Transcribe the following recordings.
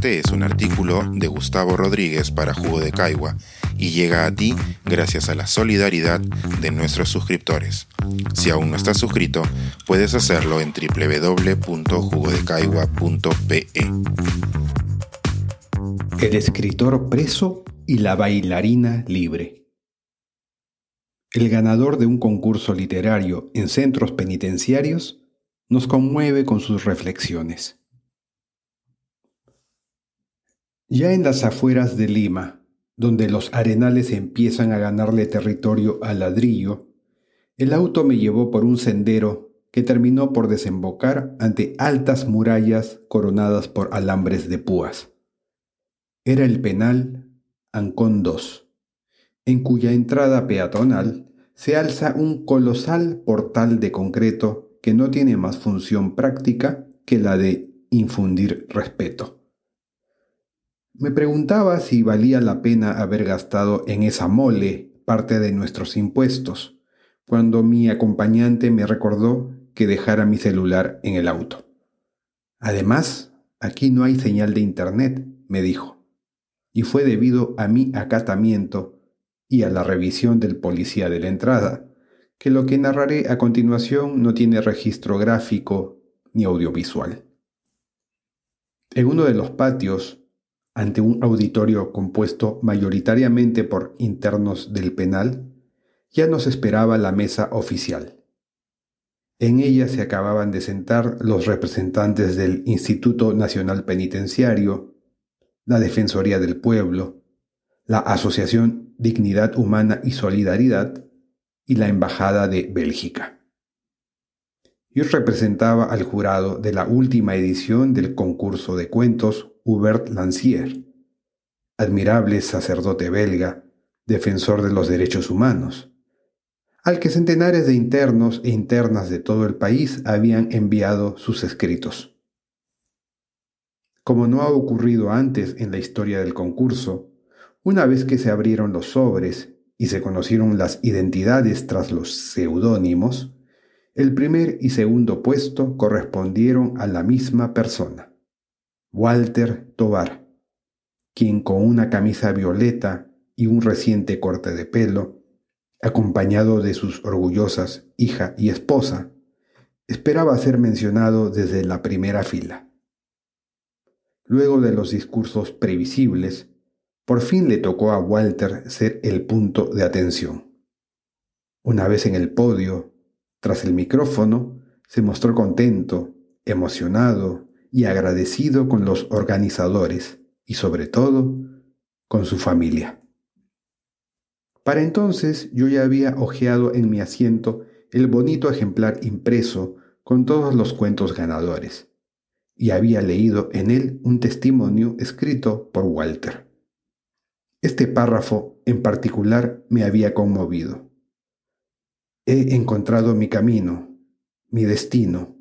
Este es un artículo de Gustavo Rodríguez para Jugo de Caigua y llega a ti gracias a la solidaridad de nuestros suscriptores. Si aún no estás suscrito, puedes hacerlo en www.jugodecaigua.pe. El escritor preso y la bailarina libre. El ganador de un concurso literario en centros penitenciarios nos conmueve con sus reflexiones. Ya en las afueras de Lima, donde los arenales empiezan a ganarle territorio al ladrillo, el auto me llevó por un sendero que terminó por desembocar ante altas murallas coronadas por alambres de púas. Era el penal Ancón II, en cuya entrada peatonal se alza un colosal portal de concreto que no tiene más función práctica que la de infundir respeto. Me preguntaba si valía la pena haber gastado en esa mole parte de nuestros impuestos, cuando mi acompañante me recordó que dejara mi celular en el auto. Además, aquí no hay señal de Internet, me dijo, y fue debido a mi acatamiento y a la revisión del policía de la entrada, que lo que narraré a continuación no tiene registro gráfico ni audiovisual. En uno de los patios ante un auditorio compuesto mayoritariamente por internos del penal, ya nos esperaba la mesa oficial. En ella se acababan de sentar los representantes del Instituto Nacional Penitenciario, la Defensoría del Pueblo, la Asociación Dignidad Humana y Solidaridad y la Embajada de Bélgica. Yo representaba al jurado de la última edición del concurso de cuentos Hubert Lancier, admirable sacerdote belga, defensor de los derechos humanos, al que centenares de internos e internas de todo el país habían enviado sus escritos. Como no ha ocurrido antes en la historia del concurso, una vez que se abrieron los sobres y se conocieron las identidades tras los seudónimos, el primer y segundo puesto correspondieron a la misma persona. Walter Tovar, quien con una camisa violeta y un reciente corte de pelo, acompañado de sus orgullosas hija y esposa, esperaba ser mencionado desde la primera fila. Luego de los discursos previsibles, por fin le tocó a Walter ser el punto de atención. Una vez en el podio, tras el micrófono, se mostró contento, emocionado y agradecido con los organizadores y sobre todo con su familia. Para entonces yo ya había hojeado en mi asiento el bonito ejemplar impreso con todos los cuentos ganadores y había leído en él un testimonio escrito por Walter. Este párrafo en particular me había conmovido. He encontrado mi camino, mi destino.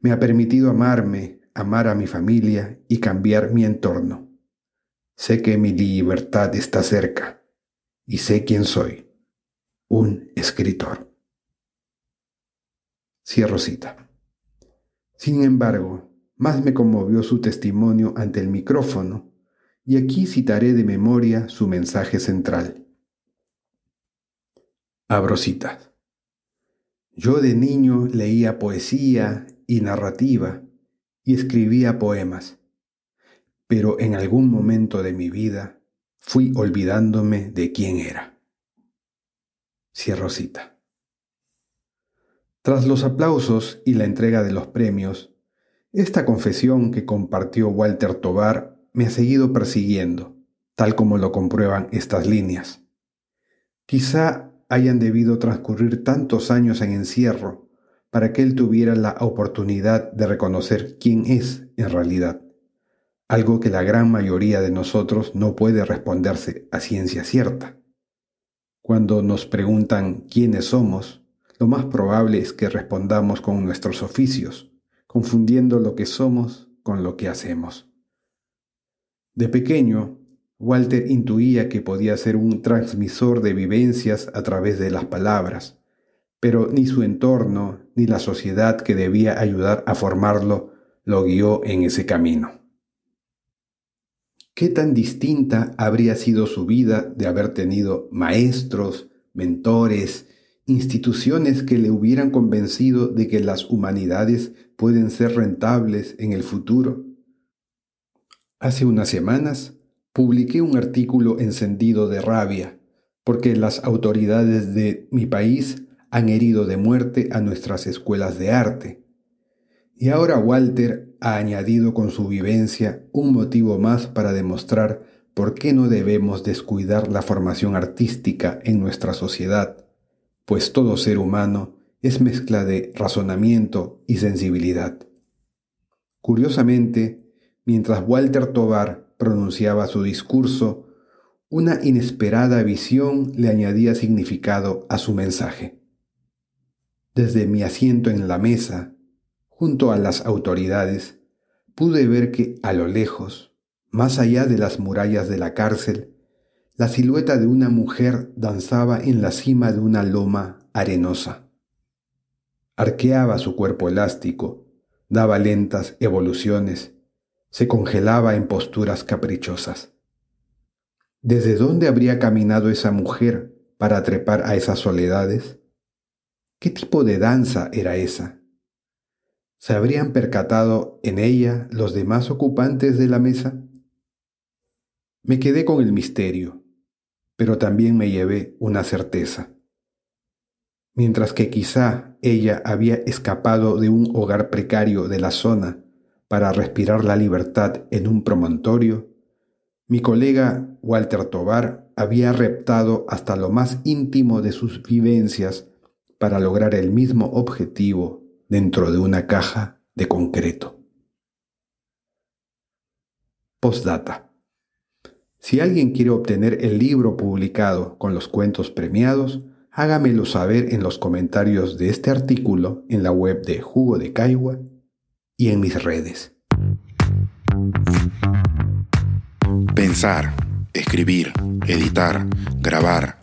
Me ha permitido amarme, amar a mi familia y cambiar mi entorno. Sé que mi libertad está cerca y sé quién soy, un escritor. Cierro cita. Sin embargo, más me conmovió su testimonio ante el micrófono, y aquí citaré de memoria su mensaje central. Abro. Yo de niño leía poesía y narrativa y escribía poemas, pero en algún momento de mi vida fui olvidándome de quién era. Cierro cita. Tras los aplausos y la entrega de los premios, esta confesión que compartió Walter Tobar me ha seguido persiguiendo, tal como lo comprueban estas líneas. Quizá hayan debido transcurrir tantos años en encierro para que él tuviera la oportunidad de reconocer quién es en realidad, algo que la gran mayoría de nosotros no puede responderse a ciencia cierta. Cuando nos preguntan quiénes somos, lo más probable es que respondamos con nuestros oficios, confundiendo lo que somos con lo que hacemos. De pequeño, Walter intuía que podía ser un transmisor de vivencias a través de las palabras, pero ni su entorno ni la sociedad que debía ayudar a formarlo lo guió en ese camino. ¿Qué tan distinta habría sido su vida de haber tenido maestros, mentores, instituciones que le hubieran convencido de que las humanidades pueden ser rentables en el futuro? Hace unas semanas publiqué un artículo encendido de rabia porque las autoridades de mi país han herido de muerte a nuestras escuelas de arte. Y ahora Walter ha añadido con su vivencia un motivo más para demostrar por qué no debemos descuidar la formación artística en nuestra sociedad, pues todo ser humano es mezcla de razonamiento y sensibilidad. Curiosamente, mientras Walter Tovar pronunciaba su discurso, una inesperada visión le añadía significado a su mensaje. Desde mi asiento en la mesa, junto a las autoridades, pude ver que a lo lejos, más allá de las murallas de la cárcel, la silueta de una mujer danzaba en la cima de una loma arenosa. Arqueaba su cuerpo elástico, daba lentas evoluciones, se congelaba en posturas caprichosas. ¿Desde dónde habría caminado esa mujer para trepar a esas soledades? ¿Qué tipo de danza era esa? ¿Se habrían percatado en ella los demás ocupantes de la mesa? Me quedé con el misterio, pero también me llevé una certeza. Mientras que quizá ella había escapado de un hogar precario de la zona para respirar la libertad en un promontorio, mi colega Walter Tovar había reptado hasta lo más íntimo de sus vivencias para lograr el mismo objetivo dentro de una caja de concreto. Postdata. Si alguien quiere obtener el libro publicado con los cuentos premiados, hágamelo saber en los comentarios de este artículo en la web de Jugo de Caigua y en mis redes. Pensar, escribir, editar, grabar,